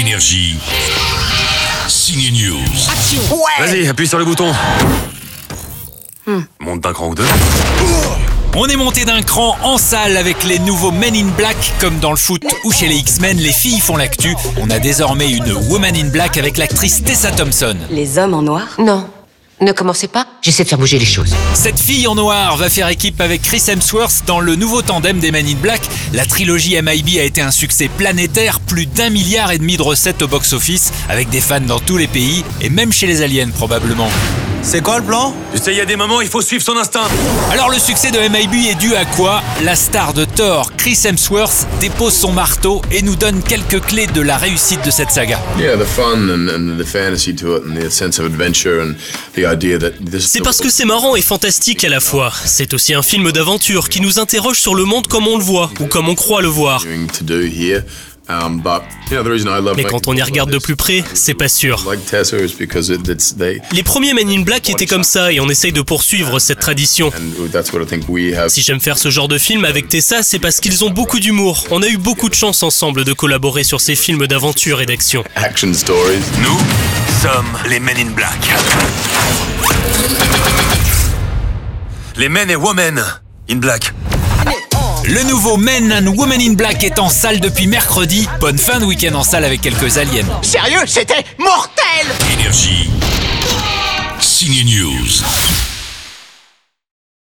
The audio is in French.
Énergie. Signe News. Vas-y, appuie sur le bouton. Monte d'un cran ou deux. On est monté d'un cran en salle avec les nouveaux Men in Black, comme dans le foot ou chez les X-Men, les filles font l'actu. On a désormais une Woman in Black avec l'actrice Tessa Thompson. Les hommes en noir? Non, ne commencez pas. J'essaie de faire bouger les choses. Cette fille en noir va faire équipe avec Chris Hemsworth dans le nouveau tandem des Men in Black. La trilogie MIB a été un succès planétaire, plus d'un milliard et demi de recettes au box-office, avec des fans dans tous les pays et même chez les aliens probablement. C'est quoi le plan? Tu sais, il y a des moments, il faut suivre son instinct. Alors le succès de MIB est dû à quoi? La star de Thor, Chris Hemsworth, dépose son marteau et nous donne quelques clés de la réussite de cette saga. Yeah, the fun and, and the fantasy to it, and the sense of adventure, and the idea that this. C'est parce que c'est marrant et fantastique à la fois. C'est aussi un film d'aventure qui nous interroge sur le monde comme on le voit ou comme on croit le voir. Um, but you know the reason I love. Mais quand on y regarde de plus près, c'est pas sûr. Like Tessa is because it, it's they. Les premiers Men in Black étaient comme ça et on essaye de poursuivre cette tradition. And that's what I think we have. Si j'aime faire ce genre de film avec Tessa, c'est parce qu'ils ont beaucoup d'humour. On a eu beaucoup de chance ensemble de collaborer sur ces films d'aventure et d'action. Nous sommes les Men in Black. Les Men et Women in Black. Le nouveau Men and Women in Black est en salle depuis mercredi. Bonne fin de week-end en salle avec quelques aliens. Sérieux, c'était mortel Énergie. Signe News.